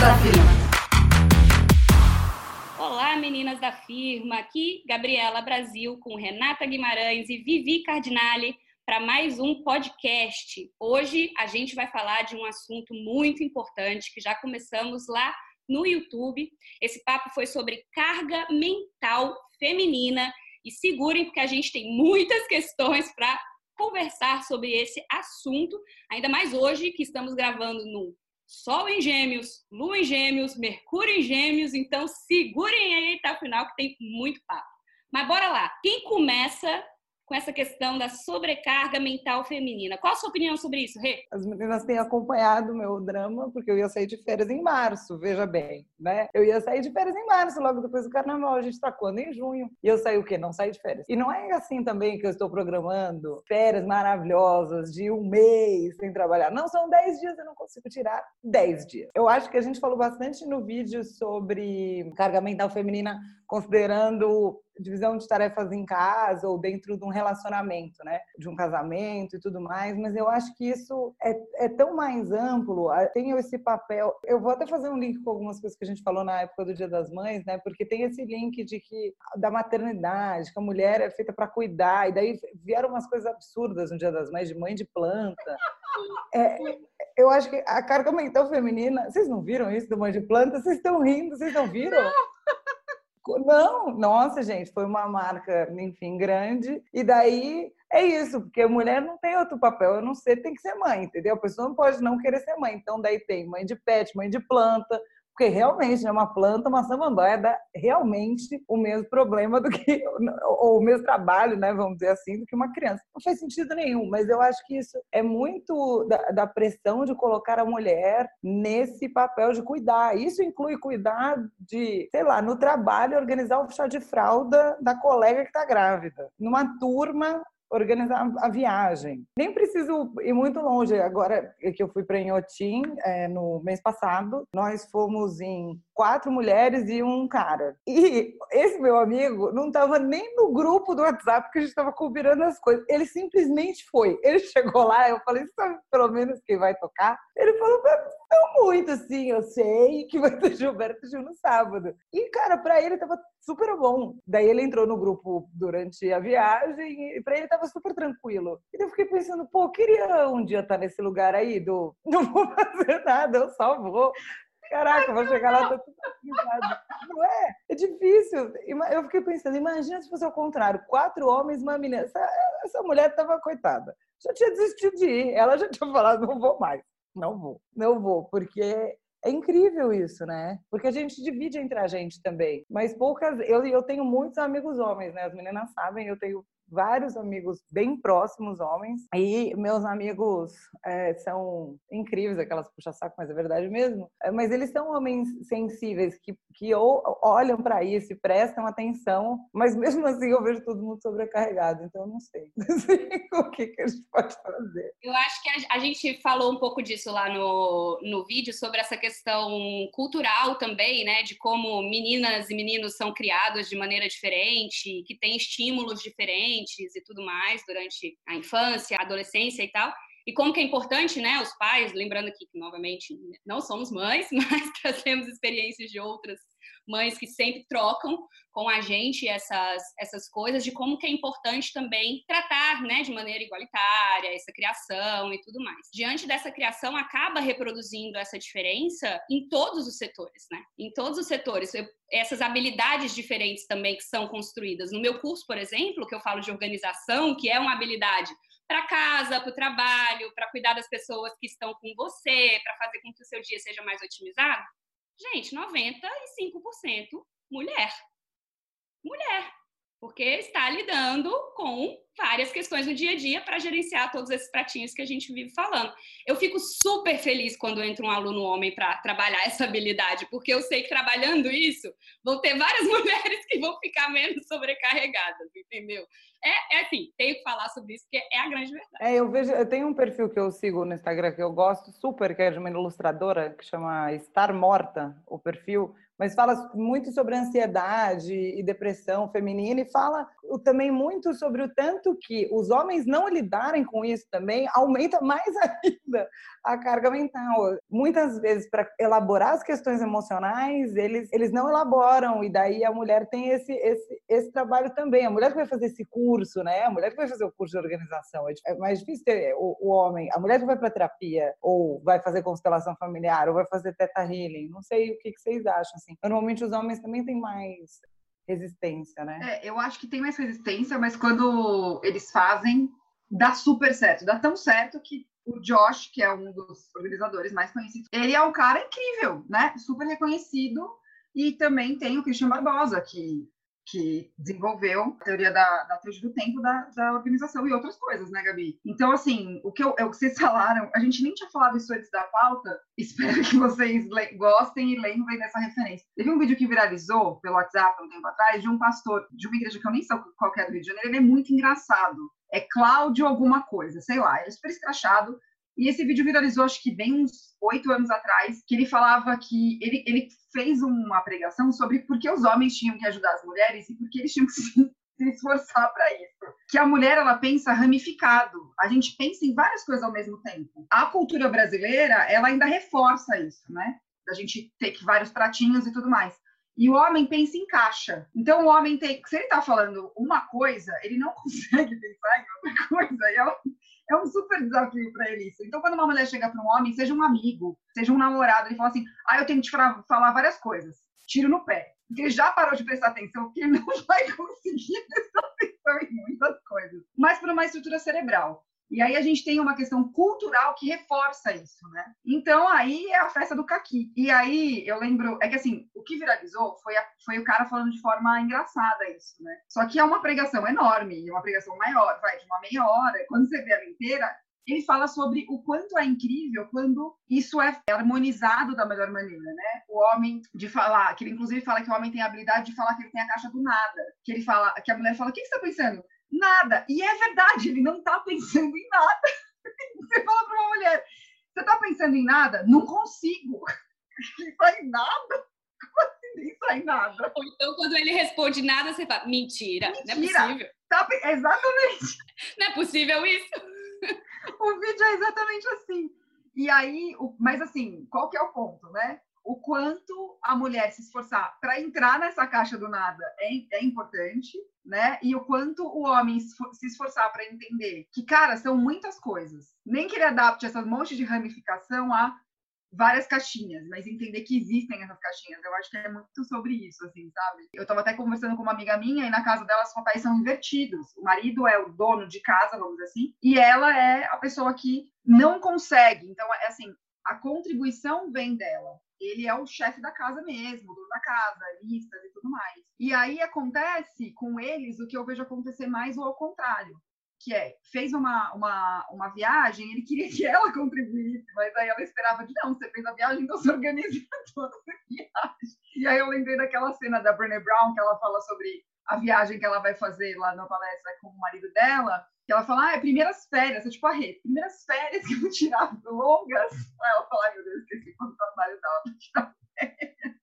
Da Firma. Olá, meninas da firma. Aqui, Gabriela Brasil, com Renata Guimarães e Vivi Cardinale, para mais um podcast. Hoje a gente vai falar de um assunto muito importante que já começamos lá no YouTube. Esse papo foi sobre carga mental feminina. E segurem, porque a gente tem muitas questões para conversar sobre esse assunto, ainda mais hoje que estamos gravando no Sol em Gêmeos, Lua em Gêmeos, Mercúrio em Gêmeos, então segurem aí até o final que tem muito papo. Mas bora lá. Quem começa com essa questão da sobrecarga mental feminina. Qual a sua opinião sobre isso, Rê? As meninas têm acompanhado o meu drama, porque eu ia sair de férias em março, veja bem, né? Eu ia sair de férias em março, logo depois do carnaval. A gente está quando? Em junho. E eu saí o quê? Não saí de férias. E não é assim também que eu estou programando férias maravilhosas de um mês sem trabalhar. Não, são 10 dias, eu não consigo tirar 10 dias. Eu acho que a gente falou bastante no vídeo sobre carga mental feminina, considerando divisão de tarefas em casa ou dentro de um relacionamento, né? De um casamento e tudo mais, mas eu acho que isso é, é tão mais amplo, tem esse papel. Eu vou até fazer um link com algumas coisas que a gente falou na época do Dia das Mães, né? Porque tem esse link de que da maternidade, que a mulher é feita para cuidar, e daí vieram umas coisas absurdas no Dia das Mães, de mãe de planta. É, eu acho que a carga mental feminina, vocês não viram isso do mãe de planta? Vocês estão rindo, vocês não viram? Não, nossa, gente, foi uma marca, enfim, grande. E daí é isso, porque mulher não tem outro papel, eu não sei, tem que ser mãe, entendeu? A pessoa não pode não querer ser mãe. Então, daí tem mãe de pet, mãe de planta, porque realmente é uma planta, uma samambaia dá realmente o mesmo problema do que, ou o mesmo trabalho, né, vamos dizer assim, do que uma criança. Não faz sentido nenhum, mas eu acho que isso é muito da, da pressão de colocar a mulher nesse papel de cuidar. Isso inclui cuidar de, sei lá, no trabalho, organizar o chá de fralda da colega que está grávida. Numa turma, organizar a viagem. Nem preciso ir muito longe. Agora que eu fui para Inhotim é, no mês passado, nós fomos em quatro mulheres e um cara. E esse meu amigo não estava nem no grupo do WhatsApp que a gente estava combinando as coisas. Ele simplesmente foi. Ele chegou lá, eu falei, sabe pelo menos quem vai tocar? Ele falou, não muito assim, eu sei que vai ter Gilberto Gil no sábado. E, cara, para ele tava super bom. Daí ele entrou no grupo durante a viagem e para ele tava super tranquilo. E eu fiquei pensando, pô, eu queria um dia estar nesse lugar aí do não vou fazer nada, eu só vou. Caraca, vou chegar lá, tô tudo Não é? É difícil. Eu fiquei pensando, imagina se fosse ao contrário, quatro homens, uma menina. Essa, essa mulher tava coitada. Já tinha desistido de ir. Ela já tinha falado, não vou mais. Não vou. Não vou, porque é incrível isso, né? Porque a gente divide entre a gente também. Mas poucas. Eu, eu tenho muitos amigos homens, né? As meninas sabem, eu tenho vários amigos bem próximos, homens, e meus amigos é, são incríveis, aquelas puxa-saco, mas é verdade mesmo. É, mas eles são homens sensíveis que, que olham para isso e prestam atenção, mas mesmo assim eu vejo todo mundo sobrecarregado, então eu não sei, o que, que a gente pode fazer. Eu acho que a, a gente falou um pouco disso lá no, no vídeo, sobre essa questão cultural também, né, de como meninas e meninos são criados de maneira diferente, que têm estímulos diferentes, e tudo mais durante a infância, a adolescência e tal. E como que é importante, né, os pais, lembrando aqui que, novamente, não somos mães, mas trazemos experiências de outras mães que sempre trocam com a gente essas, essas coisas, de como que é importante também tratar, né, de maneira igualitária, essa criação e tudo mais. Diante dessa criação, acaba reproduzindo essa diferença em todos os setores, né? Em todos os setores. Eu, essas habilidades diferentes também que são construídas. No meu curso, por exemplo, que eu falo de organização, que é uma habilidade para casa, para o trabalho, para cuidar das pessoas que estão com você, para fazer com que o seu dia seja mais otimizado, Gente, 95% mulher. Mulher. Porque está lidando com várias questões no dia a dia para gerenciar todos esses pratinhos que a gente vive falando. Eu fico super feliz quando entra um aluno homem para trabalhar essa habilidade, porque eu sei que trabalhando isso, vão ter várias mulheres que vão ficar menos sobrecarregadas, entendeu? É, é assim, tenho que falar sobre isso, porque é a grande verdade. É, eu vejo, eu tenho um perfil que eu sigo no Instagram que eu gosto super, que é de uma ilustradora que chama Estar Morta, o perfil, mas fala muito sobre ansiedade e depressão feminina e fala também muito sobre o tanto que os homens não lidarem com isso também aumenta mais ainda a carga mental. Muitas vezes, para elaborar as questões emocionais, eles, eles não elaboram, e daí a mulher tem esse, esse, esse trabalho também. A mulher que vai fazer esse curso, né? A mulher que vai fazer o curso de organização. É mais difícil ter o, o homem, a mulher que vai para terapia, ou vai fazer constelação familiar, ou vai fazer teta healing. Não sei o que, que vocês acham. Assim. Normalmente os homens também têm mais resistência, né? É, eu acho que tem mais resistência, mas quando eles fazem, dá super certo. Dá tão certo que o Josh, que é um dos organizadores mais conhecidos, ele é um cara incrível, né? Super reconhecido. E também tem o Christian Barbosa, que que desenvolveu a teoria da, da teoria do tempo da, da, organização e outras coisas, né, Gabi? Então, assim, o que, eu, é o que vocês falaram, a gente nem tinha falado isso antes da pauta, espero que vocês gostem e lembrem dessa referência. Teve um vídeo que viralizou pelo WhatsApp um tempo atrás de um pastor de uma igreja que eu nem sei qual é do Rio de Janeiro, ele é muito engraçado. É Cláudio alguma coisa, sei lá, ele é super escrachado, e esse vídeo viralizou, acho que bem uns oito anos atrás, que ele falava que ele, ele fez uma pregação sobre por que os homens tinham que ajudar as mulheres e por que eles tinham que se, se esforçar para isso. Que a mulher, ela pensa ramificado. A gente pensa em várias coisas ao mesmo tempo. A cultura brasileira, ela ainda reforça isso, né? Da gente ter que vários pratinhos e tudo mais. E o homem pensa em caixa. Então, o homem tem. Se ele está falando uma coisa, ele não consegue pensar em outra coisa. E ela, é um super desafio para ele isso. Então, quando uma mulher chega para um homem, seja um amigo, seja um namorado, ele fala assim: ah, eu tenho que te falar várias coisas. Tiro no pé. Porque ele já parou de prestar atenção, porque ele não vai conseguir prestar atenção em muitas coisas. Mas por uma estrutura cerebral. E aí a gente tem uma questão cultural que reforça isso, né? Então aí é a festa do caqui. E aí eu lembro, é que assim, o que viralizou foi, a, foi o cara falando de forma engraçada isso, né? Só que é uma pregação enorme, uma pregação maior, vai de uma meia hora. Quando você vê ela inteira, ele fala sobre o quanto é incrível quando isso é harmonizado da melhor maneira, né? O homem de falar, que ele inclusive fala que o homem tem a habilidade de falar que ele tem a caixa do nada, que ele fala, que a mulher fala, o que você está pensando? Nada. E é verdade, ele não está pensando em nada. Você fala para uma mulher, você está pensando em nada? Não consigo. Não sai nada. Como assim nem sai nada? Ou então, quando ele responde nada, você fala, mentira, mentira. não é possível. Tá, exatamente. Não é possível isso? o vídeo é exatamente assim. E aí, mas assim, qual que é o ponto, né? O quanto a mulher se esforçar para entrar nessa caixa do nada é, é, importante, né? E o quanto o homem se esforçar para entender que, cara, são muitas coisas. Nem que ele adapte essas montes de ramificação a várias caixinhas, mas entender que existem essas caixinhas. Eu acho que é muito sobre isso, assim, sabe? Eu estava até conversando com uma amiga minha e na casa dela os papéis são invertidos. O marido é o dono de casa, vamos dizer assim, e ela é a pessoa que não consegue. Então, é assim, a contribuição vem dela ele é o chefe da casa mesmo, dono da casa, listas e tudo mais. E aí acontece com eles o que eu vejo acontecer mais ou ao contrário, que é, fez uma, uma, uma viagem, ele queria que ela contribuísse, mas aí ela esperava de, não, você fez a viagem, então você organiza toda a viagem. E aí eu lembrei daquela cena da Brené Brown, que ela fala sobre a viagem que ela vai fazer lá na palestra com o marido dela, que ela fala, ah, é primeiras férias, é tipo a rede, primeiras férias que eu vou tirar longas. Aí ela fala, meu Deus, esqueci quando o trabalho dela pra tirar férias.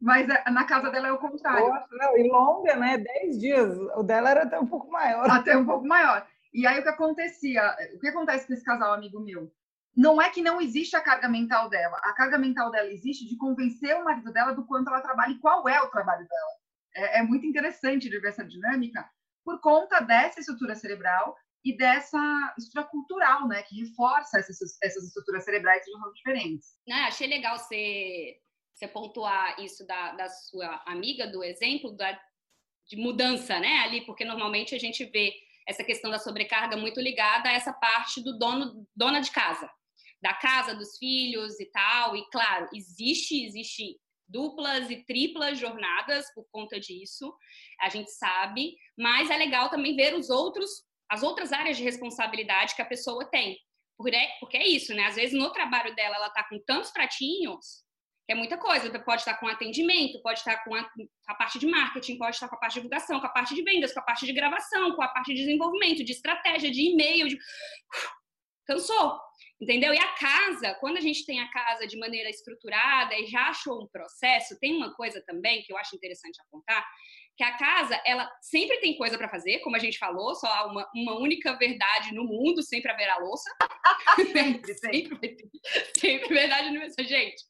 Mas é, na casa dela é o contrário. Nossa, não, e longa, né? Dez dias. O dela era até um pouco maior. Até um pouco maior. E aí o que acontecia? O que acontece com esse casal amigo meu? Não é que não existe a carga mental dela. A carga mental dela existe de convencer o marido dela do quanto ela trabalha e qual é o trabalho dela. É, é muito interessante de ver essa dinâmica, por conta dessa estrutura cerebral e dessa estrutura cultural, né, que reforça essas, essas estruturas cerebrais que são diferentes. Não, achei legal você, você pontuar isso da, da sua amiga, do exemplo da, de mudança, né, ali, porque normalmente a gente vê essa questão da sobrecarga muito ligada a essa parte do dono, dona de casa, da casa, dos filhos e tal, e claro, existe, existe duplas e triplas jornadas por conta disso, a gente sabe, mas é legal também ver os outros, as outras áreas de responsabilidade que a pessoa tem. Porque é, porque é isso, né? Às vezes no trabalho dela ela tá com tantos pratinhos, que é muita coisa. Pode estar com atendimento, pode estar com a, a, parte de marketing, pode estar com a parte de divulgação, com a parte de vendas, com a parte de gravação, com a parte de desenvolvimento, de estratégia, de e-mail, de... cansou. Entendeu? E a casa, quando a gente tem a casa de maneira estruturada e já achou um processo, tem uma coisa também que eu acho interessante apontar, que a casa, ela sempre tem coisa para fazer, como a gente falou, só há uma, uma única verdade no mundo, sempre haverá louça. sempre, sempre. sempre, sempre verdade no mundo. Gente,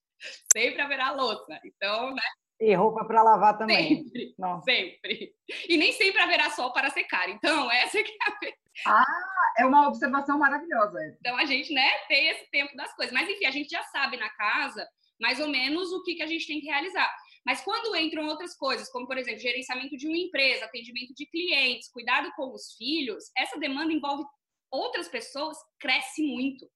sempre haverá louça. Então, né? E roupa para lavar também. Sempre, sempre. E nem sempre haverá sol para secar. Então, essa que é a... Ah, é uma observação maravilhosa. Então, a gente, né, tem esse tempo das coisas. Mas, enfim, a gente já sabe na casa mais ou menos o que, que a gente tem que realizar. Mas quando entram outras coisas, como, por exemplo, gerenciamento de uma empresa, atendimento de clientes, cuidado com os filhos, essa demanda envolve outras pessoas, cresce muito.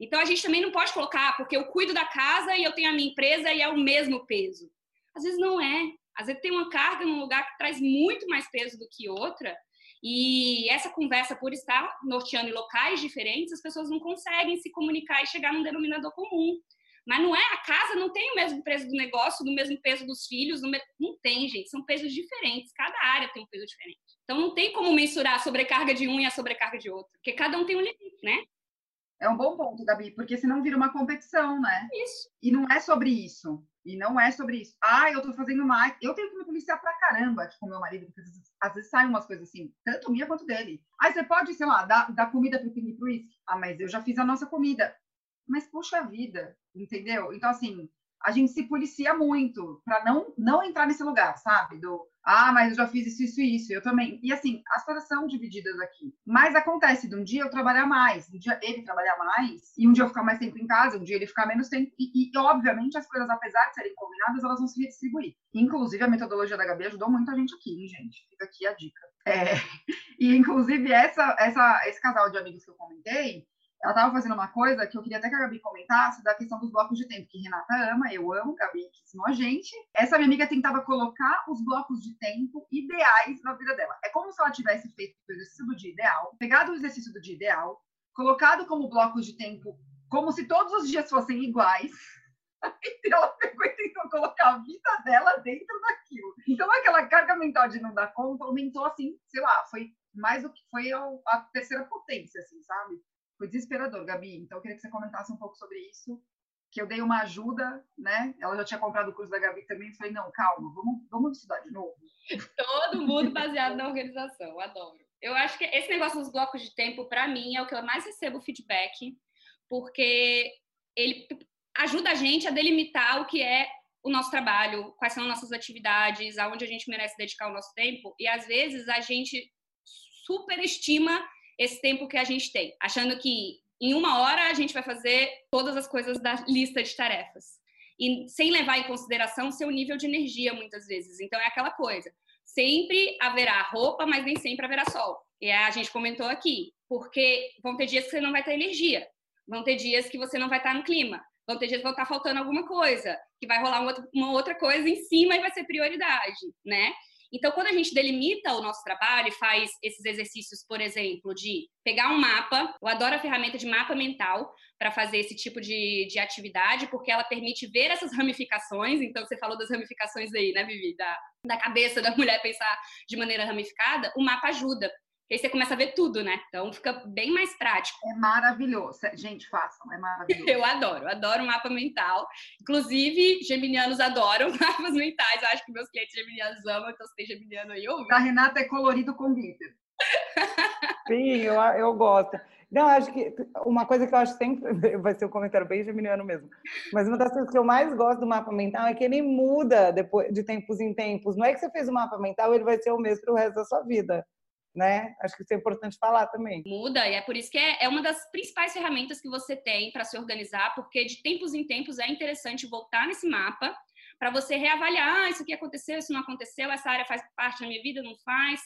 Então, a gente também não pode colocar, porque eu cuido da casa e eu tenho a minha empresa e é o mesmo peso. Às vezes não é. Às vezes tem uma carga num lugar que traz muito mais peso do que outra. E essa conversa, por estar norteando em locais diferentes, as pessoas não conseguem se comunicar e chegar num denominador comum. Mas não é, a casa não tem o mesmo peso do negócio, do mesmo peso dos filhos, me... não tem, gente, são pesos diferentes, cada área tem um peso diferente. Então não tem como mensurar a sobrecarga de um e a sobrecarga de outro, porque cada um tem um limite, né? É um bom ponto, Gabi, porque senão vira uma competição, né? Isso. E não é sobre isso. E não é sobre isso. Ah, eu tô fazendo mais. Eu tenho que me policiar pra caramba aqui com meu marido, porque às vezes, às vezes saem umas coisas assim, tanto minha quanto dele. Aí você pode, sei lá, dar, dar comida pro Pini pro Ah, mas eu já fiz a nossa comida. Mas puxa vida, entendeu? Então, assim, a gente se policia muito para não, não entrar nesse lugar, sabe? Do ah, mas eu já fiz isso, isso e isso, eu também. E assim, as coisas são divididas aqui. Mas acontece de um dia eu trabalhar mais, um dia ele trabalhar mais, e um dia eu ficar mais tempo em casa, um dia ele ficar menos tempo. E, e obviamente, as coisas, apesar de serem combinadas, elas vão se redistribuir. Inclusive, a metodologia da Gabi ajudou muito a gente aqui, hein, gente? Fica aqui a dica. É, e, inclusive, essa, essa, esse casal de amigos que eu comentei, ela estava fazendo uma coisa que eu queria até que a Gabi comentasse da questão dos blocos de tempo, que Renata ama, eu amo, Gabi que ensinou a gente. Essa minha amiga tentava colocar os blocos de tempo ideais na vida dela. É como se ela tivesse feito o exercício do dia ideal, pegado o exercício do dia ideal, colocado como blocos de tempo, como se todos os dias fossem iguais. Então ela pegou e tentou colocar a vida dela dentro daquilo. Então aquela carga mental de não dar conta aumentou assim, sei lá, foi mais do que foi a terceira potência, assim, sabe? Foi desesperador, Gabi. Então, eu queria que você comentasse um pouco sobre isso. Que eu dei uma ajuda, né? Ela já tinha comprado o curso da Gabi também. Falei, não, calma, vamos, vamos estudar de novo. Todo mundo baseado na organização, adoro. Eu acho que esse negócio dos blocos de tempo, para mim, é o que eu mais recebo feedback, porque ele ajuda a gente a delimitar o que é o nosso trabalho, quais são nossas atividades, aonde a gente merece dedicar o nosso tempo. E às vezes a gente superestima esse tempo que a gente tem, achando que em uma hora a gente vai fazer todas as coisas da lista de tarefas. E sem levar em consideração seu nível de energia, muitas vezes. Então, é aquela coisa. Sempre haverá roupa, mas nem sempre haverá sol. E a gente comentou aqui, porque vão ter dias que você não vai ter energia, vão ter dias que você não vai estar no clima, vão ter dias que vai estar faltando alguma coisa, que vai rolar uma outra coisa em cima e vai ser prioridade, né? Então, quando a gente delimita o nosso trabalho e faz esses exercícios, por exemplo, de pegar um mapa, eu adoro a ferramenta de mapa mental para fazer esse tipo de, de atividade, porque ela permite ver essas ramificações. Então, você falou das ramificações aí, né, Vivi? Da, da cabeça da mulher pensar de maneira ramificada. O mapa ajuda aí você começa a ver tudo, né? Então fica bem mais prático. É maravilhoso. Gente, façam, é maravilhoso. eu adoro, adoro mapa mental. Inclusive, geminianos adoram mapas mentais. Eu acho que meus clientes geminianos amam, então se tem geminiano aí, ouve. A Renata é colorido com glitter. Sim, eu, eu gosto. Não, acho que uma coisa que eu acho sempre vai ser um comentário bem geminiano mesmo. Mas uma das coisas que eu mais gosto do mapa mental é que ele muda depois de tempos em tempos. Não é que você fez o um mapa mental, ele vai ser o mesmo para o resto da sua vida né? Acho que isso é importante falar também. Muda, e é por isso que é, é uma das principais ferramentas que você tem para se organizar, porque de tempos em tempos é interessante voltar nesse mapa para você reavaliar, ah, isso aqui aconteceu, isso não aconteceu, essa área faz parte da minha vida, não faz.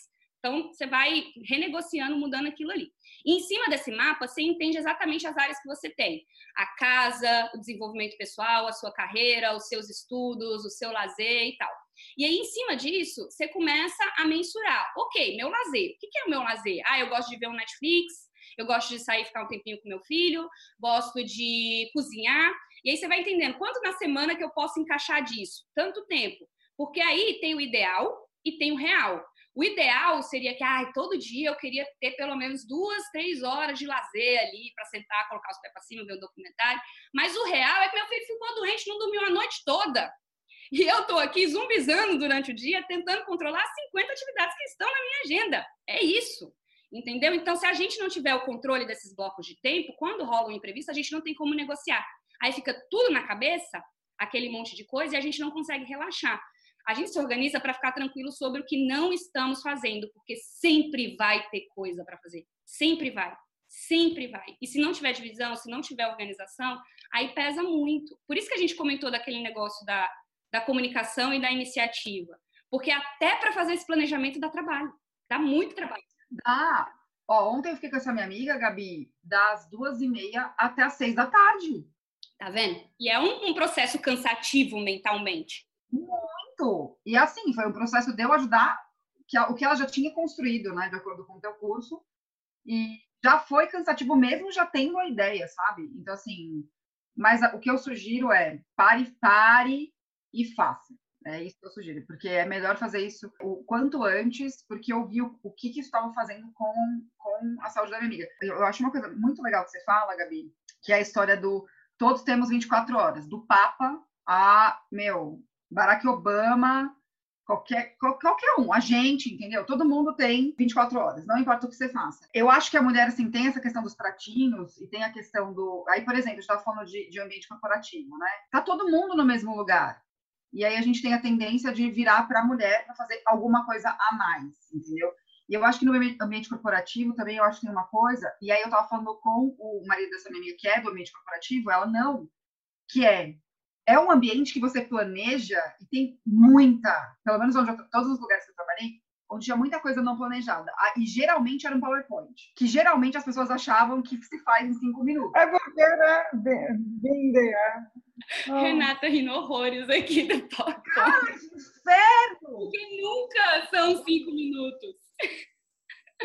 Então, você vai renegociando, mudando aquilo ali. E em cima desse mapa, você entende exatamente as áreas que você tem: a casa, o desenvolvimento pessoal, a sua carreira, os seus estudos, o seu lazer e tal. E aí, em cima disso, você começa a mensurar. Ok, meu lazer. O que é o meu lazer? Ah, eu gosto de ver um Netflix, eu gosto de sair ficar um tempinho com meu filho, gosto de cozinhar. E aí você vai entendendo quanto na semana que eu posso encaixar disso? Tanto tempo. Porque aí tem o ideal e tem o real. O ideal seria que, ah, todo dia eu queria ter pelo menos duas, três horas de lazer ali para sentar, colocar os pés para cima, ver o documentário. Mas o real é que meu filho ficou doente, não dormiu a noite toda. E eu tô aqui zumbizando durante o dia, tentando controlar 50 atividades que estão na minha agenda. É isso. Entendeu? Então, se a gente não tiver o controle desses blocos de tempo, quando rola um imprevisto, a gente não tem como negociar. Aí fica tudo na cabeça, aquele monte de coisa, e a gente não consegue relaxar. A gente se organiza para ficar tranquilo sobre o que não estamos fazendo, porque sempre vai ter coisa para fazer. Sempre vai. Sempre vai. E se não tiver divisão, se não tiver organização, aí pesa muito. Por isso que a gente comentou daquele negócio da, da comunicação e da iniciativa. Porque até para fazer esse planejamento dá trabalho. Dá muito trabalho. Dá. Ó, ontem eu fiquei com essa minha amiga, Gabi, das duas e meia até as seis da tarde. Tá vendo? E é um, um processo cansativo mentalmente. Muito. E assim, foi um processo de eu ajudar que, o que ela já tinha construído, né, de acordo com o teu curso. E já foi cansativo mesmo já tendo a ideia, sabe? Então, assim, mas o que eu sugiro é pare, pare e faça. É isso que eu sugiro, porque é melhor fazer isso o quanto antes, porque eu vi o, o que, que estavam fazendo com, com a saúde da minha amiga. Eu, eu acho uma coisa muito legal que você fala, Gabi, que é a história do todos temos 24 horas, do Papa a, meu, Barack Obama, qualquer, qualquer um, a gente, entendeu? Todo mundo tem 24 horas, não importa o que você faça. Eu acho que a mulher, assim, tem essa questão dos pratinhos e tem a questão do... Aí, por exemplo, a gente estava falando de, de ambiente corporativo, né? Tá todo mundo no mesmo lugar. E aí a gente tem a tendência de virar para a mulher para fazer alguma coisa a mais, entendeu? E eu acho que no ambiente corporativo também eu acho que tem uma coisa, e aí eu estava falando com o marido dessa minha amiga que é do ambiente corporativo, ela não, que é é um ambiente que você planeja e tem muita, pelo menos onde eu, todos os lugares que eu trabalhei, onde tinha muita coisa não planejada. Ah, e geralmente era um PowerPoint, que geralmente as pessoas achavam que se faz em cinco minutos. É porque era there. Oh. Renata rindo horrores aqui do podcast. Cara, que inferno! Porque nunca são cinco minutos.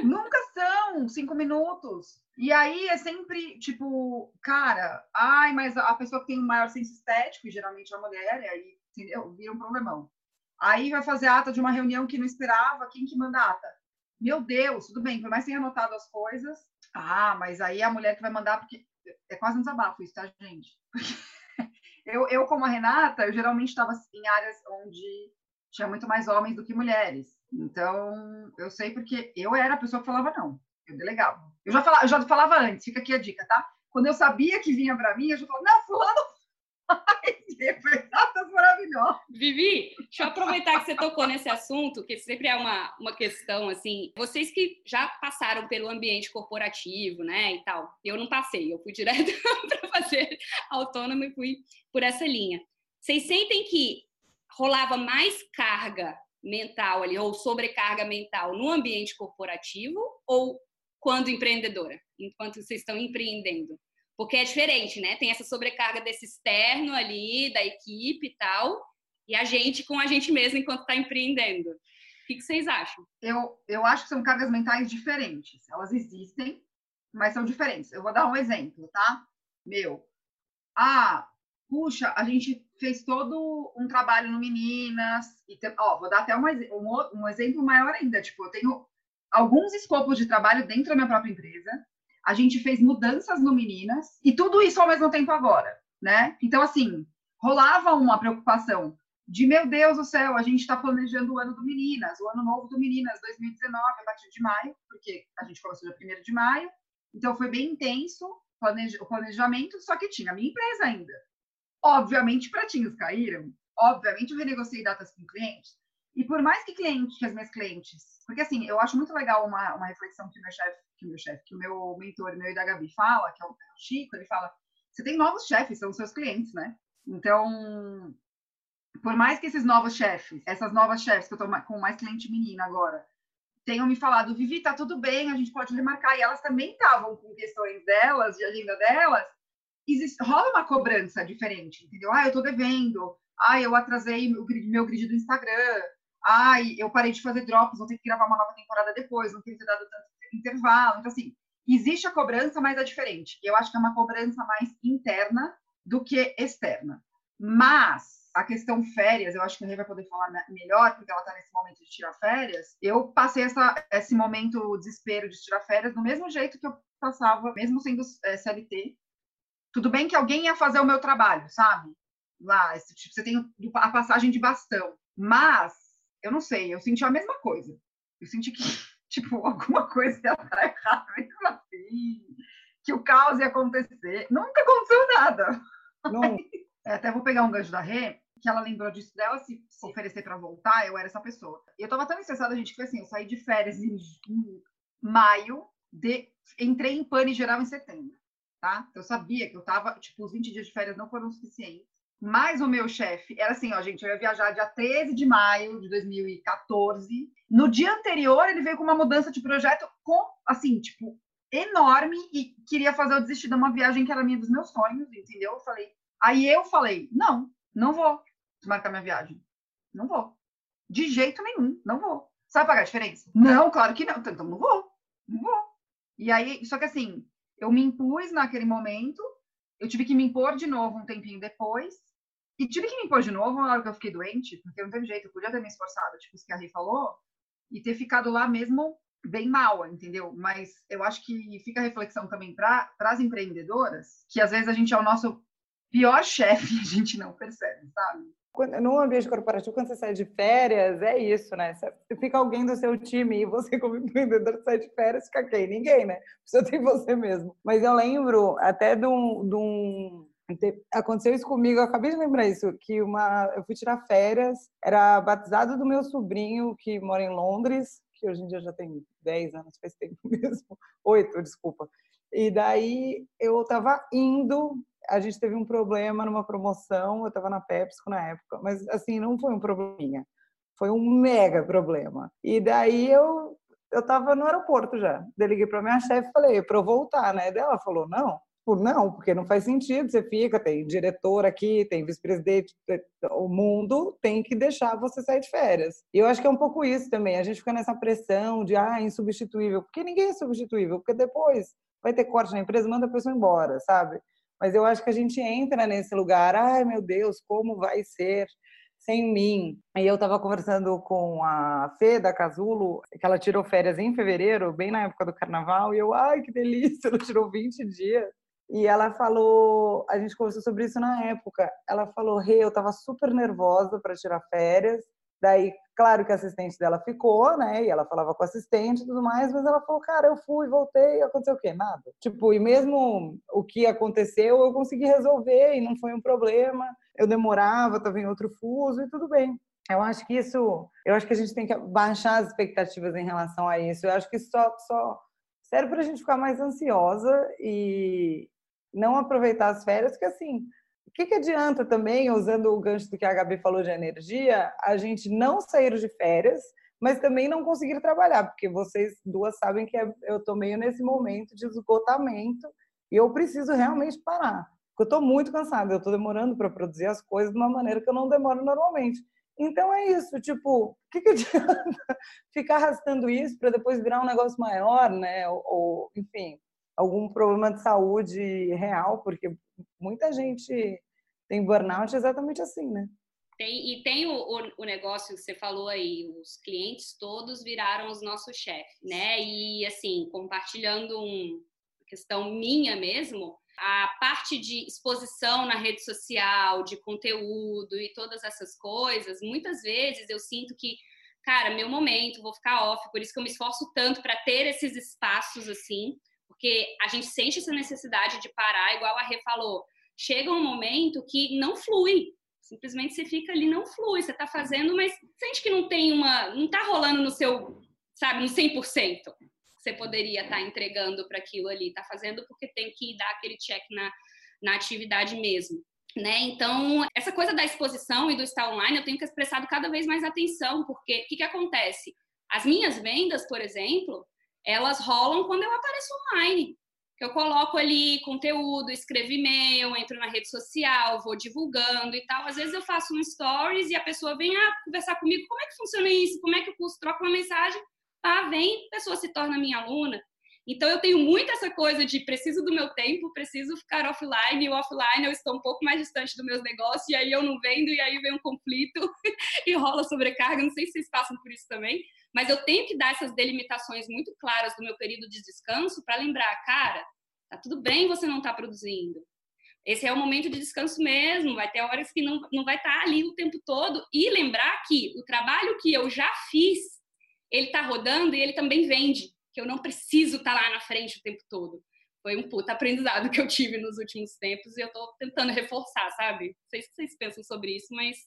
Nunca são cinco minutos. E aí é sempre, tipo, cara, ai, mas a pessoa que tem um maior senso estético, e geralmente é a mulher, e aí, entendeu? Vira um problemão. Aí vai fazer ata de uma reunião que não esperava, quem que manda ata? Meu Deus, tudo bem, por mais que tenha anotado as coisas. Ah, mas aí é a mulher que vai mandar, porque é quase um desabafo isso, tá, gente? eu, eu, como a Renata, eu geralmente estava em áreas onde tinha muito mais homens do que mulheres. Então, eu sei porque eu era a pessoa que falava não. Eu delegava. Eu já falava, eu já falava antes, fica aqui a dica, tá? Quando eu sabia que vinha para mim, eu já falava, não, fulano Maravilhosas. Vivi, deixa eu aproveitar que você tocou nesse assunto, que sempre é uma, uma questão assim. Vocês que já passaram pelo ambiente corporativo, né, e tal. Eu não passei, eu fui direto para fazer autônomo e fui por essa linha. Vocês sentem que rolava mais carga mental ali, ou sobrecarga mental no ambiente corporativo ou quando empreendedora, enquanto vocês estão empreendendo? Porque é diferente, né? Tem essa sobrecarga desse externo ali, da equipe e tal, e a gente com a gente mesmo enquanto está empreendendo. O que, vocês acham? Eu, eu acho que são cargas mentais diferentes. Elas existem, mas são diferentes. Eu vou dar um exemplo, tá? Meu. Ah, puxa, a gente fez todo um trabalho no Meninas. E tem, ó, vou dar até um, um, um exemplo maior ainda. Tipo, eu tenho alguns escopos de trabalho dentro da minha própria empresa. A gente fez mudanças no Meninas e tudo isso ao mesmo tempo agora, né? Então, assim, rolava uma preocupação de, meu Deus do céu, a gente está planejando o ano do Meninas, o ano novo do Meninas, 2019, a partir de maio, porque a gente começou dia 1 de maio. Então, foi bem intenso o planejamento, só que tinha a minha empresa ainda. Obviamente, pratinhos caíram. Obviamente, eu renegociei datas com clientes. E por mais que clientes, que as minhas clientes, porque assim, eu acho muito legal uma, uma reflexão que meu chefe, que o meu chefe, que o meu mentor, meu e da Gabi fala, que é o Chico, ele fala: você tem novos chefes, são seus clientes, né? Então, por mais que esses novos chefes, essas novas chefes que eu tô com mais cliente menina agora, tenham me falado, Vivi, tá tudo bem, a gente pode remarcar, e elas também estavam com questões delas, de agenda delas, existe, rola uma cobrança diferente, entendeu? Ah, eu tô devendo, ah, eu atrasei meu grid, meu grid do Instagram, ai, eu parei de fazer drops, vou ter que gravar uma nova temporada depois, não queria ter dado tanto intervalo. Então, assim, existe a cobrança, mas é diferente. Eu acho que é uma cobrança mais interna do que externa. Mas a questão férias, eu acho que a Rê vai poder falar melhor, porque ela está nesse momento de tirar férias. Eu passei essa, esse momento desespero de tirar férias do mesmo jeito que eu passava, mesmo sendo é, CLT. Tudo bem que alguém ia fazer o meu trabalho, sabe? lá, esse, tipo, você tem a passagem de bastão. Mas, eu não sei, eu senti a mesma coisa. Eu senti que, tipo, alguma coisa ia dar errado mesmo assim, que o caos ia acontecer. Nunca aconteceu nada. Não. É, até vou pegar um gancho da Rê, que ela lembrou disso dela se oferecer para voltar, eu era essa pessoa. E eu tava tão estressada, gente, que foi assim, eu saí de férias em, em maio, de, entrei em pane geral em setembro, tá? Eu sabia que eu tava, tipo, os 20 dias de férias não foram suficientes. Mas o meu chefe era assim, ó, gente, eu ia viajar dia 13 de maio de 2014. No dia anterior, ele veio com uma mudança de projeto com, assim, tipo, enorme e queria fazer eu desistir de uma viagem que era minha dos meus sonhos, entendeu? Eu falei. Aí eu falei, não, não vou marcar minha viagem. Não vou. De jeito nenhum, não vou. Sabe pagar a diferença? Não, claro que não. Então, então não vou. Não vou. E aí, só que assim, eu me impus naquele momento, eu tive que me impor de novo um tempinho depois, e tive que me impor de novo na hora que eu fiquei doente, porque não teve jeito, eu podia ter me esforçado, tipo isso que a Rei falou, e ter ficado lá mesmo bem mal, entendeu? Mas eu acho que fica a reflexão também para as empreendedoras, que às vezes a gente é o nosso pior chefe a gente não percebe, sabe? no ambiente corporativo, quando você sai de férias, é isso, né? Você fica alguém do seu time e você, como empreendedor, sai de férias, fica quem? Ninguém, né? Você tem você mesmo. Mas eu lembro até de um, de um Aconteceu isso comigo, eu acabei de lembrar isso, que uma, eu fui tirar férias, era batizado do meu sobrinho que mora em Londres, que hoje em dia já tem 10 anos, faz tempo mesmo, 8, desculpa. E daí eu estava indo a gente teve um problema numa promoção, eu estava na PepsiCo na época, mas assim, não foi um probleminha, foi um mega problema. E daí eu eu estava no aeroporto já. Eu liguei para minha chefe e falei, para eu voltar, né? Daí ela falou, não, não, porque não faz sentido, você fica, tem diretor aqui, tem vice-presidente, o mundo tem que deixar você sair de férias. E eu acho que é um pouco isso também, a gente fica nessa pressão de, ah, insubstituível, porque ninguém é substituível, porque depois vai ter corte na empresa, manda a pessoa embora, sabe? Mas eu acho que a gente entra nesse lugar, ai meu Deus, como vai ser sem mim? E eu estava conversando com a Fê da Casulo, que ela tirou férias em fevereiro, bem na época do carnaval, e eu, ai que delícia, ela tirou 20 dias. E ela falou, a gente conversou sobre isso na época. Ela falou, Rê, hey, eu estava super nervosa para tirar férias. Daí, claro que a assistente dela ficou, né? E ela falava com o assistente e tudo mais, mas ela falou, cara, eu fui, voltei, aconteceu o quê? Nada. Tipo, e mesmo o que aconteceu, eu consegui resolver e não foi um problema. Eu demorava, estava em outro fuso e tudo bem. Eu acho que isso, eu acho que a gente tem que baixar as expectativas em relação a isso. Eu acho que isso só, só serve para a gente ficar mais ansiosa e não aproveitar as férias, porque assim, o que, que adianta também, usando o gancho do que a Gabi falou de energia, a gente não sair de férias, mas também não conseguir trabalhar, porque vocês duas sabem que é, eu estou meio nesse momento de esgotamento e eu preciso realmente parar. Porque eu estou muito cansada, eu estou demorando para produzir as coisas de uma maneira que eu não demoro normalmente. Então é isso, tipo, o que, que adianta ficar arrastando isso para depois virar um negócio maior, né? Ou, ou, enfim, algum problema de saúde real, porque muita gente tem burnout exatamente assim, né? Tem, e tem o, o, o, negócio que você falou aí, os clientes todos viraram os nossos chefes, né? E assim, compartilhando uma questão minha mesmo, a parte de exposição na rede social, de conteúdo e todas essas coisas, muitas vezes eu sinto que, cara, meu momento, vou ficar off, por isso que eu me esforço tanto para ter esses espaços assim, porque a gente sente essa necessidade de parar, igual a Rê falou, chega um momento que não flui. Simplesmente você fica ali, não flui. Você está fazendo, mas sente que não tem uma. não está rolando no seu, sabe, no 100%. Você poderia estar tá entregando para aquilo ali. Está fazendo porque tem que dar aquele check na, na atividade mesmo. Né? Então, essa coisa da exposição e do estar online, eu tenho que prestado cada vez mais atenção, porque o que, que acontece? As minhas vendas, por exemplo, elas rolam quando eu apareço online eu coloco ali conteúdo, escrevo e-mail, entro na rede social, vou divulgando e tal. Às vezes eu faço um stories e a pessoa vem ah, conversar comigo, como é que funciona isso? Como é que eu curso? Troca uma mensagem, ah, vem, a pessoa se torna minha aluna. Então eu tenho muito essa coisa de preciso do meu tempo, preciso ficar offline, e o offline eu estou um pouco mais distante dos meus negócios, e aí eu não vendo, e aí vem um conflito e rola sobrecarga. Não sei se vocês passam por isso também, mas eu tenho que dar essas delimitações muito claras do meu período de descanso para lembrar, cara, tá tudo bem você não tá produzindo. esse é o momento de descanso mesmo, vai ter horas que não, não vai estar ali o tempo todo. E lembrar que o trabalho que eu já fiz, ele está rodando e ele também vende, que eu não preciso estar tá lá na frente o tempo todo. Foi um puta aprendizado que eu tive nos últimos tempos e eu estou tentando reforçar, sabe? Não sei se vocês pensam sobre isso, mas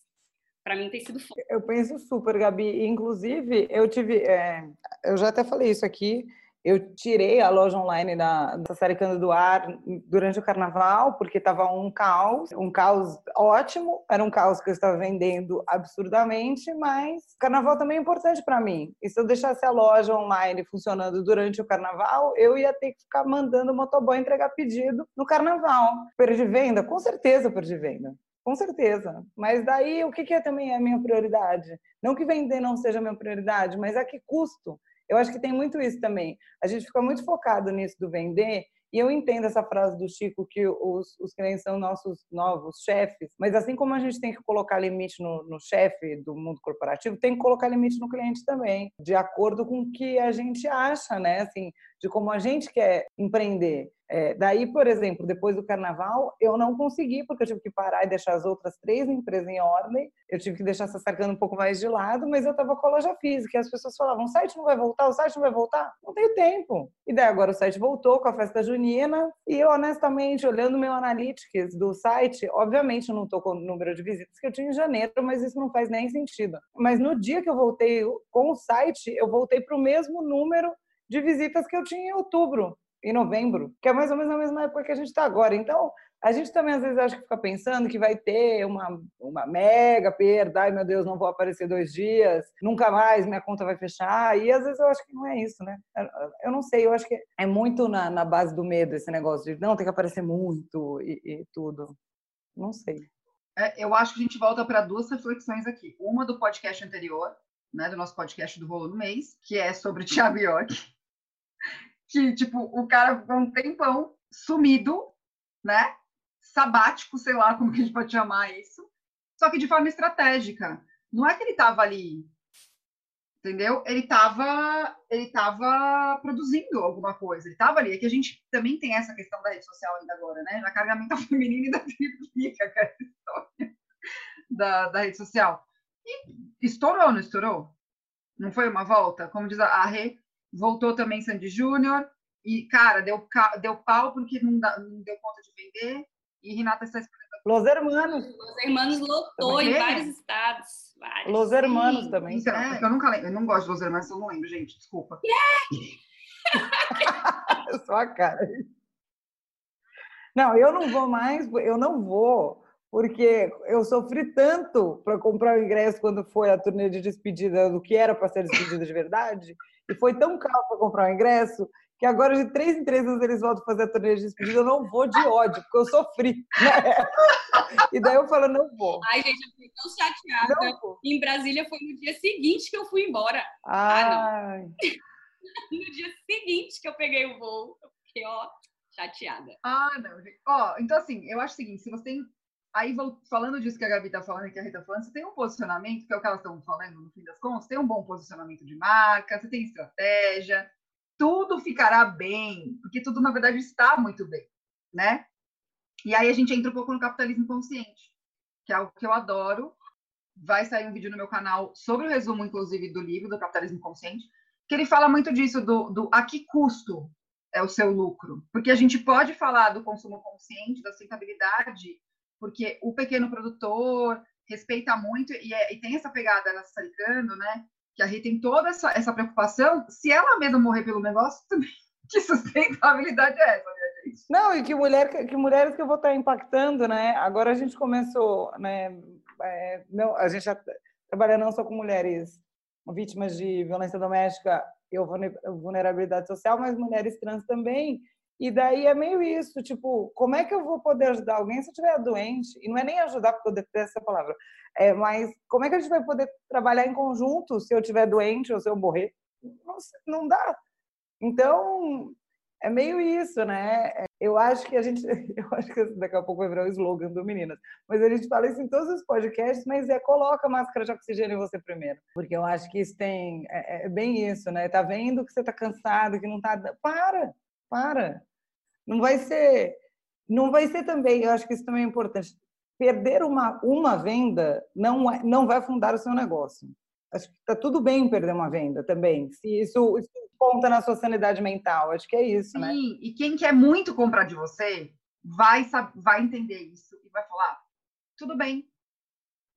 para mim tem sido foda. Eu penso super, Gabi. Inclusive, eu tive. É, eu já até falei isso aqui. Eu tirei a loja online da, da série Cândido do Ar durante o carnaval, porque estava um caos, um caos ótimo, era um caos que eu estava vendendo absurdamente, mas carnaval também é importante para mim. E se eu deixasse a loja online funcionando durante o carnaval, eu ia ter que ficar mandando o motoboy entregar pedido no carnaval. Perdi venda? Com certeza perdi venda. Com certeza. Mas daí o que, que é também a minha prioridade? Não que vender não seja a minha prioridade, mas a que custo? Eu acho que tem muito isso também. A gente fica muito focado nisso do vender e eu entendo essa frase do Chico que os, os clientes são nossos novos chefes, mas assim como a gente tem que colocar limite no, no chefe do mundo corporativo, tem que colocar limite no cliente também, de acordo com o que a gente acha, né? Assim, de como a gente quer empreender. É, daí, por exemplo, depois do carnaval, eu não consegui, porque eu tive que parar e deixar as outras três empresas em ordem. Eu tive que deixar essa sarcando um pouco mais de lado, mas eu estava com a loja física. E as pessoas falavam: o site não vai voltar, o site não vai voltar. Não tenho tempo. E daí agora o site voltou com a festa junina. E eu, honestamente, olhando meu analytics do site, obviamente eu não estou com o número de visitas que eu tinha em janeiro, mas isso não faz nem sentido. Mas no dia que eu voltei com o site, eu voltei para o mesmo número de visitas que eu tinha em outubro em novembro, que é mais ou menos a mesma época que a gente está agora. Então, a gente também às vezes acha que fica pensando que vai ter uma, uma mega perda, ai meu Deus, não vou aparecer dois dias, nunca mais minha conta vai fechar. E às vezes eu acho que não é isso, né? Eu não sei, eu acho que é muito na, na base do medo esse negócio de não tem que aparecer muito e, e tudo. Não sei. É, eu acho que a gente volta para duas reflexões aqui. Uma do podcast anterior, né, do nosso podcast do Rolo no Mês, que é sobre Thiago York que, tipo, o cara ficou um tempão sumido, né? Sabático, sei lá como que a gente pode chamar isso. Só que de forma estratégica. Não é que ele estava ali, entendeu? Ele estava ele tava produzindo alguma coisa. Ele estava ali. É que a gente também tem essa questão da rede social ainda agora, né? Na carga mental feminina e da triplica, essa história da, da rede social. E estourou, não estourou? Não foi uma volta? Como diz a Rê, voltou também Sandy Júnior, e, cara, deu, deu pau porque não, dá, não deu conta de vender, e Renata está esperando. Los Hermanos. Los Hermanos lotou em vários estados. Vários. Los Hermanos Sim. também. Então, é. eu nunca lembro, eu não gosto de Los Hermanos, eu não lembro, gente, desculpa. Yeah! Só a cara. Não, eu não vou mais, eu não vou, porque eu sofri tanto para comprar o ingresso quando foi a turnê de despedida do que era para ser despedida de verdade, foi tão caro para comprar o ingresso que agora de três em três anos eles voltam a fazer a turnê de despedida, eu não vou de ódio, porque eu sofri. Né? E daí eu falo, não vou. Ai, gente, eu fiquei tão chateada. Em Brasília foi no dia seguinte que eu fui embora. Ai. Ah, não. no dia seguinte que eu peguei o voo, eu fiquei, ó, chateada. Ah, não. Ó, então assim, eu acho o seguinte, se você tem Aí, falando disso que a Gabi está falando e que a Rita está falando, você tem um posicionamento, que é o que elas estão falando no fim das contas, tem um bom posicionamento de marca, você tem estratégia, tudo ficará bem, porque tudo, na verdade, está muito bem, né? E aí a gente entra um pouco no capitalismo consciente, que é algo que eu adoro. Vai sair um vídeo no meu canal sobre o resumo, inclusive, do livro do Capitalismo Consciente, que ele fala muito disso, do, do a que custo é o seu lucro. Porque a gente pode falar do consumo consciente, da sustentabilidade, porque o pequeno produtor respeita muito e, é, e tem essa pegada na Saricando, né? Que a Rita tem toda essa, essa preocupação. Se ela mesma morrer pelo negócio, também, que sustentabilidade é essa, minha gente? Não, e que, mulher, que mulheres que eu vou estar impactando, né? Agora a gente começou, né? É, não, a gente já trabalha não só com mulheres vítimas de violência doméstica e vulnerabilidade social, mas mulheres trans também. E daí é meio isso, tipo, como é que eu vou poder ajudar alguém se eu estiver doente? E não é nem ajudar, porque eu detesto essa palavra, é, mas como é que a gente vai poder trabalhar em conjunto se eu estiver doente ou se eu morrer? Não, não dá. Então, é meio isso, né? Eu acho que a gente, eu acho que daqui a pouco vai virar o slogan do Meninas, mas a gente fala isso em todos os podcasts, mas é coloca a máscara de oxigênio em você primeiro, porque eu acho que isso tem, é, é bem isso, né? Tá vendo que você tá cansado, que não tá, para, para. Não vai ser não vai ser também, eu acho que isso também é importante. Perder uma, uma venda não, é, não vai fundar o seu negócio. Acho que está tudo bem perder uma venda também, se isso, isso conta na sua sanidade mental. Acho que é isso, Sim, né? Sim, e quem quer muito comprar de você vai, vai entender isso e vai falar, tudo bem.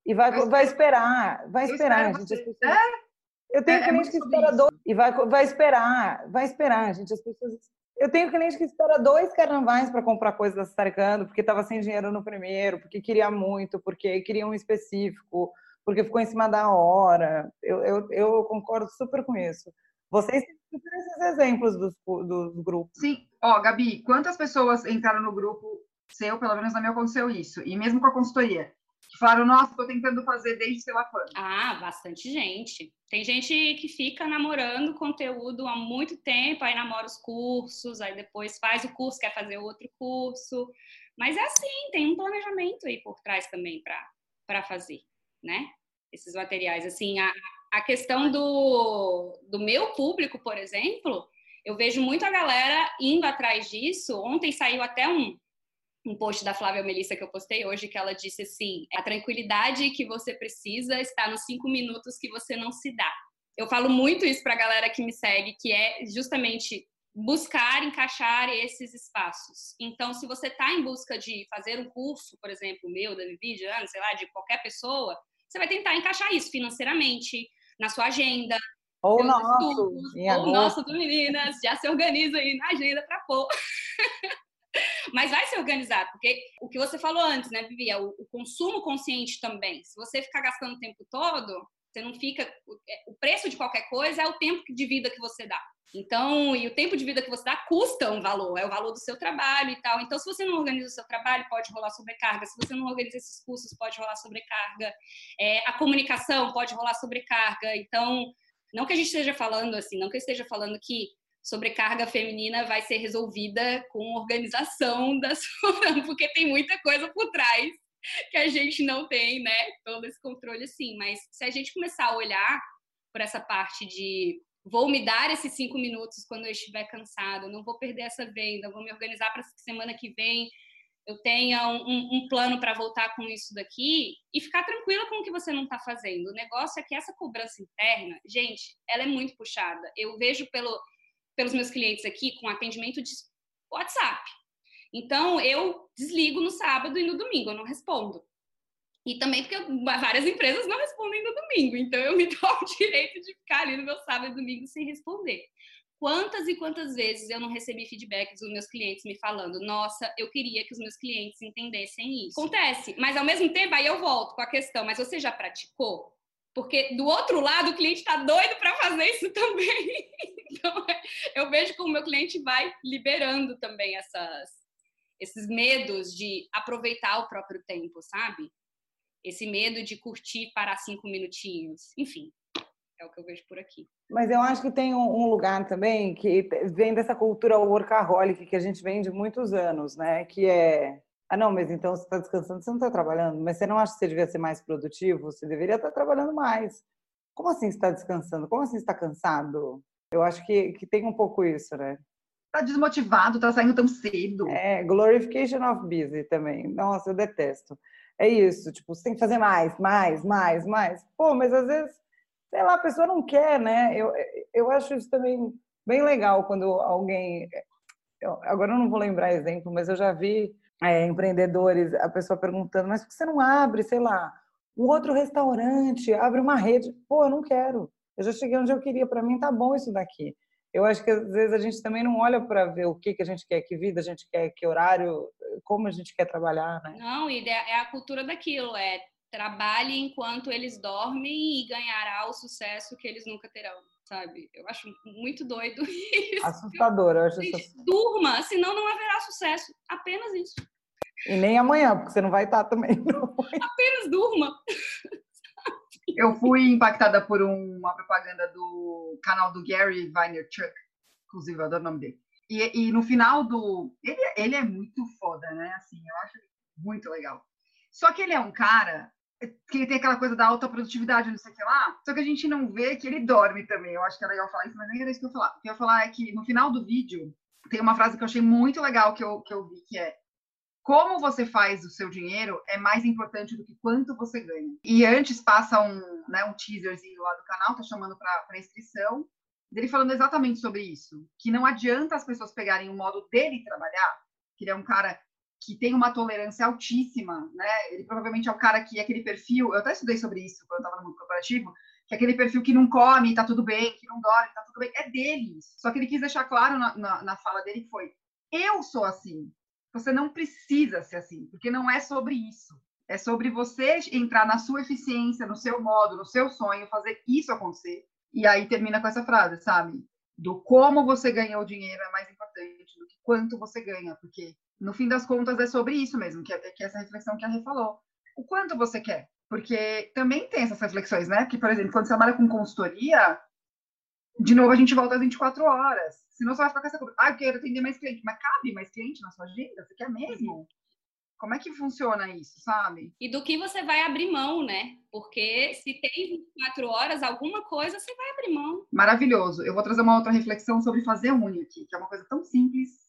E vai, vai, vai esperar, vai esperar, gente. Pessoas... É? Eu tenho é, cliente é que espera dois e vai, vai esperar, vai esperar, gente. As pessoas eu tenho cliente que espera dois carnavais para comprar coisa da Sataricando, porque estava sem dinheiro no primeiro, porque queria muito, porque queria um específico, porque ficou em cima da hora. Eu, eu, eu concordo super com isso. Vocês têm esses exemplos dos, dos grupos. Sim. Ó, Gabi, quantas pessoas entraram no grupo seu, pelo menos na minha aconteceu isso, e mesmo com a consultoria, que nossa, estou tentando fazer desde sei lá. Ah, bastante gente. Tem gente que fica namorando conteúdo há muito tempo, aí namora os cursos, aí depois faz o curso, quer fazer outro curso. Mas é assim, tem um planejamento aí por trás também para fazer, né? Esses materiais. Assim, a, a questão do, do meu público, por exemplo, eu vejo muito a galera indo atrás disso. Ontem saiu até um, um post da Flávia Melissa que eu postei hoje, que ela disse assim: a tranquilidade que você precisa está nos cinco minutos que você não se dá. Eu falo muito isso para a galera que me segue, que é justamente buscar encaixar esses espaços. Então, se você está em busca de fazer um curso, por exemplo, meu, da Vivi, sei lá, de qualquer pessoa, você vai tentar encaixar isso financeiramente, na sua agenda. Ou nosso. Estudos, ou nosso do Meninas, já se organiza aí na agenda para pôr. Mas vai ser organizado, porque o que você falou antes, né, Vivi, é o, o consumo consciente também. Se você ficar gastando o tempo todo, você não fica. É, o preço de qualquer coisa é o tempo de vida que você dá. Então, e o tempo de vida que você dá custa um valor, é o valor do seu trabalho e tal. Então, se você não organiza o seu trabalho, pode rolar sobrecarga. Se você não organiza esses cursos, pode rolar sobrecarga. É, a comunicação pode rolar sobrecarga. Então, não que a gente esteja falando assim, não que eu esteja falando que sobrecarga feminina vai ser resolvida com organização da sua, porque tem muita coisa por trás que a gente não tem, né? Todo esse controle assim. Mas se a gente começar a olhar por essa parte de vou me dar esses cinco minutos quando eu estiver cansado, não vou perder essa venda, vou me organizar para semana que vem eu tenha um, um, um plano para voltar com isso daqui e ficar tranquila com o que você não está fazendo. O negócio é que essa cobrança interna, gente, ela é muito puxada. Eu vejo pelo pelos meus clientes aqui com atendimento de WhatsApp. Então, eu desligo no sábado e no domingo, eu não respondo. E também porque várias empresas não respondem no domingo, então eu me dou o direito de ficar ali no meu sábado e domingo sem responder. Quantas e quantas vezes eu não recebi feedback dos meus clientes me falando: Nossa, eu queria que os meus clientes entendessem isso. Acontece, mas ao mesmo tempo, aí eu volto com a questão: Mas você já praticou? Porque do outro lado, o cliente está doido para fazer isso também. Então, eu vejo como o meu cliente vai liberando também essas, esses medos de aproveitar o próprio tempo, sabe? Esse medo de curtir para cinco minutinhos. Enfim, é o que eu vejo por aqui. Mas eu acho que tem um lugar também que vem dessa cultura workaholic que a gente vem de muitos anos, né? Que é ah, não, mas então você está descansando, você não está trabalhando, mas você não acha que você devia ser mais produtivo? Você deveria estar tá trabalhando mais. Como assim está descansando? Como assim está cansado? Eu acho que, que tem um pouco isso, né? Tá desmotivado, tá saindo tão cedo. É, glorification of busy também. Nossa, eu detesto. É isso, tipo, você tem que fazer mais, mais, mais, mais. Pô, mas às vezes, sei lá, a pessoa não quer, né? Eu, eu acho isso também bem legal quando alguém. Eu, agora eu não vou lembrar exemplo, mas eu já vi é, empreendedores, a pessoa perguntando, mas por que você não abre, sei lá, um outro restaurante, abre uma rede? Pô, eu não quero. Eu já cheguei onde eu queria, para mim tá bom isso daqui. Eu acho que às vezes a gente também não olha para ver o que, que a gente quer, que vida a gente quer, que horário, como a gente quer trabalhar, né? Não, e é a cultura daquilo, é trabalhe enquanto eles dormem e ganhará o sucesso que eles nunca terão sabe? Eu acho muito doido isso. Assustador, eu acho isso. Durma, senão não haverá sucesso. Apenas isso. E nem amanhã, porque você não vai estar também. Apenas durma. Eu fui impactada por uma propaganda do canal do Gary Vaynerchuk, inclusive eu adoro o nome dele. E, e no final do. Ele, ele é muito foda, né? Assim, eu acho muito legal. Só que ele é um cara que ele tem aquela coisa da alta produtividade, não sei o que lá, só que a gente não vê que ele dorme também. Eu acho que é legal falar isso, mas nem era isso que eu ia falar. O que eu ia falar é que no final do vídeo tem uma frase que eu achei muito legal que eu, que eu vi, que é como você faz o seu dinheiro é mais importante do que quanto você ganha. E antes passa um, né, um teaserzinho lá do canal, tá chamando para inscrição, dele falando exatamente sobre isso, que não adianta as pessoas pegarem o modo dele trabalhar, que ele é um cara que tem uma tolerância altíssima, né? Ele provavelmente é o cara que é aquele perfil, eu até estudei sobre isso quando eu estava no mundo corporativo, que é aquele perfil que não come, tá tudo bem, que não dorme, tá tudo bem, é dele. Só que ele quis deixar claro na, na, na fala dele que foi, eu sou assim, você não precisa ser assim, porque não é sobre isso. É sobre você entrar na sua eficiência, no seu modo, no seu sonho, fazer isso acontecer. E aí termina com essa frase, sabe? Do como você ganha o dinheiro é mais importante do que quanto você ganha, porque no fim das contas é sobre isso mesmo, que é, que é essa reflexão que a Rê falou. O quanto você quer? Porque também tem essas reflexões, né? Que, por exemplo, quando você trabalha com consultoria, de novo a gente volta às 24 horas. Senão você vai ficar com essa coisa. Ah, eu quero atender mais cliente. Mas cabe mais cliente na sua agenda? Você quer mesmo? Como é que funciona isso, sabe? E do que você vai abrir mão, né? Porque se tem 24 horas, alguma coisa você vai abrir mão. Maravilhoso. Eu vou trazer uma outra reflexão sobre fazer unha aqui, que é uma coisa tão simples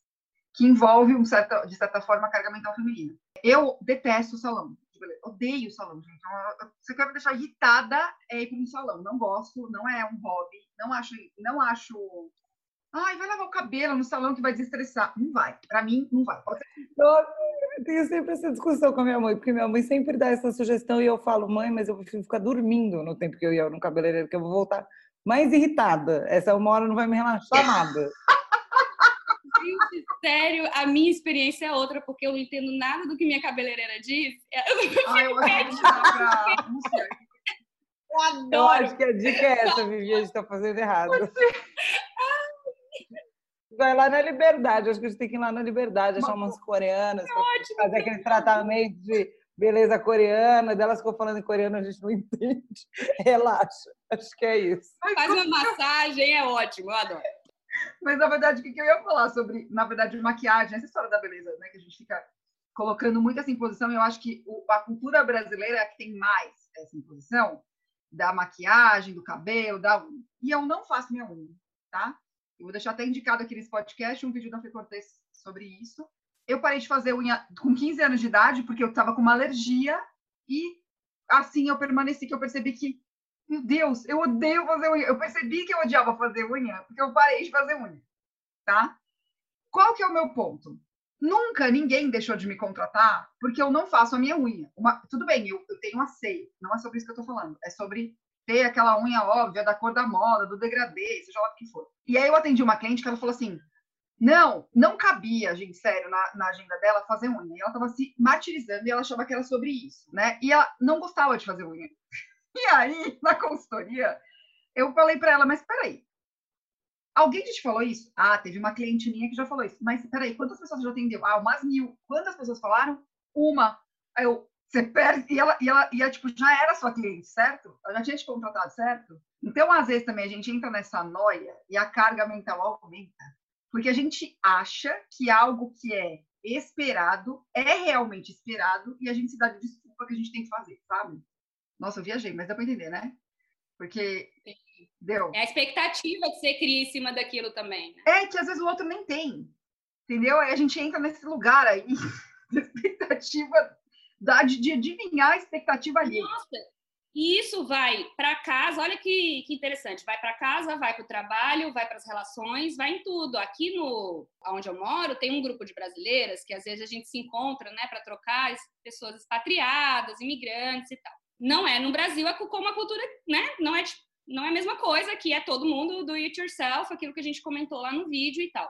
que envolve, um certa, de certa forma, a carga mental feminina. Eu detesto o salão. Odeio o salão, gente. Você quer me deixar irritada é ir para um salão. Não gosto, não é um hobby. Não acho, não acho Ai, vai lavar o cabelo no salão que vai desestressar. Não vai. Para mim, não vai. Eu tenho sempre essa discussão com a minha mãe, porque minha mãe sempre dá essa sugestão e eu falo, mãe, mas eu prefiro ficar dormindo no tempo que eu ia no cabeleireiro, que eu vou voltar mais irritada. Essa uma hora não vai me relaxar nada. Gente, sério, a minha experiência é outra, porque eu não entendo nada do que minha cabeleireira diz. Eu, Ai, eu pra... Eu adoro. Eu acho que a dica é essa, Vivi, a gente tá fazendo errado. Você... Vai lá na Liberdade, acho que a gente tem que ir lá na Liberdade, achar umas coreanas, ótimo, fazer aquele tratamento de beleza coreana, delas ficou falando em coreano, a gente não entende. Relaxa, acho que é isso. Faz uma massagem, é ótimo, eu adoro. Mas, na verdade, o que eu ia falar sobre, na verdade, maquiagem, essa história da beleza, né, que a gente fica colocando muito essa imposição, eu acho que a cultura brasileira é que tem mais essa imposição da maquiagem, do cabelo, da. E eu não faço minha unha, tá? Eu vou deixar até indicado aqui nesse podcast um vídeo da Fê Cortez sobre isso. Eu parei de fazer unha com 15 anos de idade porque eu estava com uma alergia e assim eu permaneci que eu percebi que meu Deus, eu odeio fazer unha. Eu percebi que eu odiava fazer unha porque eu parei de fazer unha, tá? Qual que é o meu ponto? Nunca ninguém deixou de me contratar porque eu não faço a minha unha. Uma, tudo bem, eu, eu tenho aceio, não é sobre isso que eu estou falando, é sobre ter aquela unha óbvia da cor da moda, do degradê, seja lá o que for. E aí eu atendi uma cliente que ela falou assim: não, não cabia, gente, sério, na, na agenda dela fazer unha. E ela estava se martirizando e ela achava que era sobre isso, né? E ela não gostava de fazer unha. E aí, na consultoria, eu falei para ela, mas peraí, alguém te falou isso? Ah, teve uma cliente minha que já falou isso. Mas peraí, quantas pessoas já atendeu? Ah, umas mil. Quantas pessoas falaram? Uma. Aí eu, você perde, e ela, e ela, e ela tipo, já era sua cliente, certo? Ela já tinha te contratado, certo? Então, às vezes, também a gente entra nessa noia e a carga mental aumenta. Porque a gente acha que algo que é esperado é realmente esperado e a gente se dá de desculpa que a gente tem que fazer, sabe? Nossa, eu viajei, mas dá para entender, né? Porque deu. É a expectativa que você cria em cima daquilo também. Né? É que às vezes o outro nem tem, entendeu? Aí a gente entra nesse lugar aí, de expectativa da, de adivinhar a expectativa ali. Nossa, e isso vai para casa, olha que, que interessante, vai para casa, vai para o trabalho, vai para as relações, vai em tudo. Aqui no onde eu moro, tem um grupo de brasileiras que às vezes a gente se encontra, né, para trocar pessoas expatriadas, imigrantes e tal. Não é no Brasil, é como a cultura, né, não é não é a mesma coisa, que é todo mundo do it yourself, aquilo que a gente comentou lá no vídeo e tal.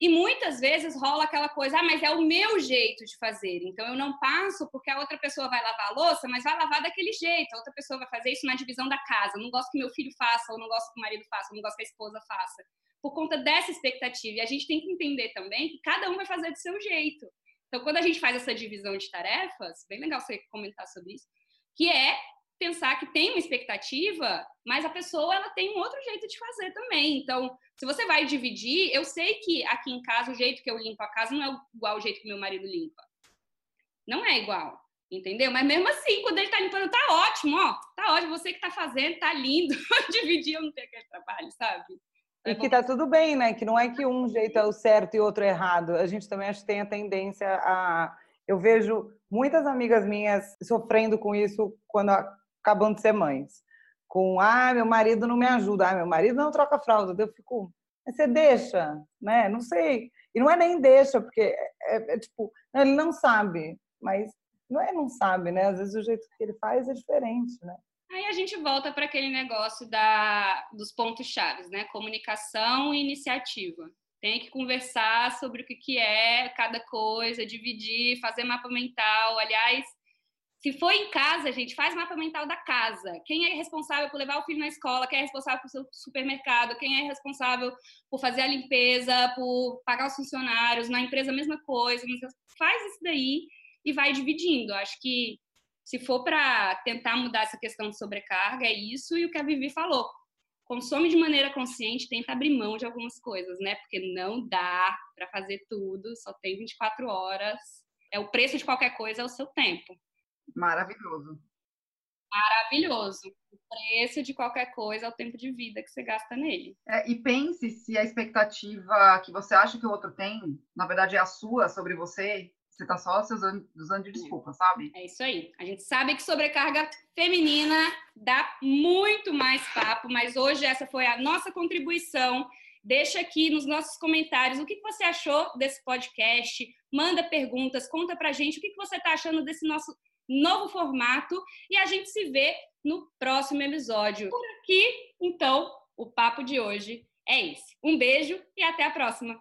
E muitas vezes rola aquela coisa, ah, mas é o meu jeito de fazer. Então eu não passo porque a outra pessoa vai lavar a louça, mas vai lavar daquele jeito. A outra pessoa vai fazer isso na divisão da casa. Eu não gosto que meu filho faça, ou não gosto que o marido faça, ou não gosto que a esposa faça. Por conta dessa expectativa. E a gente tem que entender também que cada um vai fazer do seu jeito. Então, quando a gente faz essa divisão de tarefas, bem legal você comentar sobre isso, que é pensar que tem uma expectativa, mas a pessoa ela tem um outro jeito de fazer também. Então, se você vai dividir, eu sei que aqui em casa o jeito que eu limpo a casa não é igual o jeito que meu marido limpa. Não é igual, entendeu? Mas mesmo assim, quando ele tá limpando, tá ótimo, ó. Tá ótimo, você que tá fazendo, tá lindo. Dividir eu não tenho aquele trabalho, sabe? É e que tá tudo bem, né? Que não é que um jeito é o certo e outro é errado. A gente também acho que tem a tendência a Eu vejo muitas amigas minhas sofrendo com isso quando acabam de ser mães. Com, ah, meu marido não me ajuda, ah, meu marido não troca fralda. Eu fico, você deixa, né? Não sei. E não é nem deixa, porque é, é, é tipo, ele não sabe, mas não é não sabe, né? Às vezes o jeito que ele faz é diferente, né? Aí a gente volta para aquele negócio da, dos pontos chaves, né? Comunicação e iniciativa. Tem que conversar sobre o que, que é cada coisa, dividir, fazer mapa mental. Aliás, se for em casa, gente, faz mapa mental da casa. Quem é responsável por levar o filho na escola, quem é responsável seu supermercado, quem é responsável por fazer a limpeza, por pagar os funcionários, na empresa a mesma coisa. Faz isso daí e vai dividindo. Acho que se for para tentar mudar essa questão de sobrecarga, é isso e o que a Vivi falou. Consome de maneira consciente, tenta abrir mão de algumas coisas, né? Porque não dá para fazer tudo, só tem 24 horas. É o preço de qualquer coisa é o seu tempo. Maravilhoso. Maravilhoso. O preço de qualquer coisa é o tempo de vida que você gasta nele. É, e pense se a expectativa que você acha que o outro tem, na verdade é a sua sobre você, você está só se usando, usando de desculpa, sabe? É isso aí. A gente sabe que sobrecarga feminina dá muito mais papo, mas hoje essa foi a nossa contribuição. Deixa aqui nos nossos comentários o que você achou desse podcast. Manda perguntas, conta pra gente o que você está achando desse nosso novo formato. E a gente se vê no próximo episódio. Por aqui, então, o papo de hoje é esse. Um beijo e até a próxima!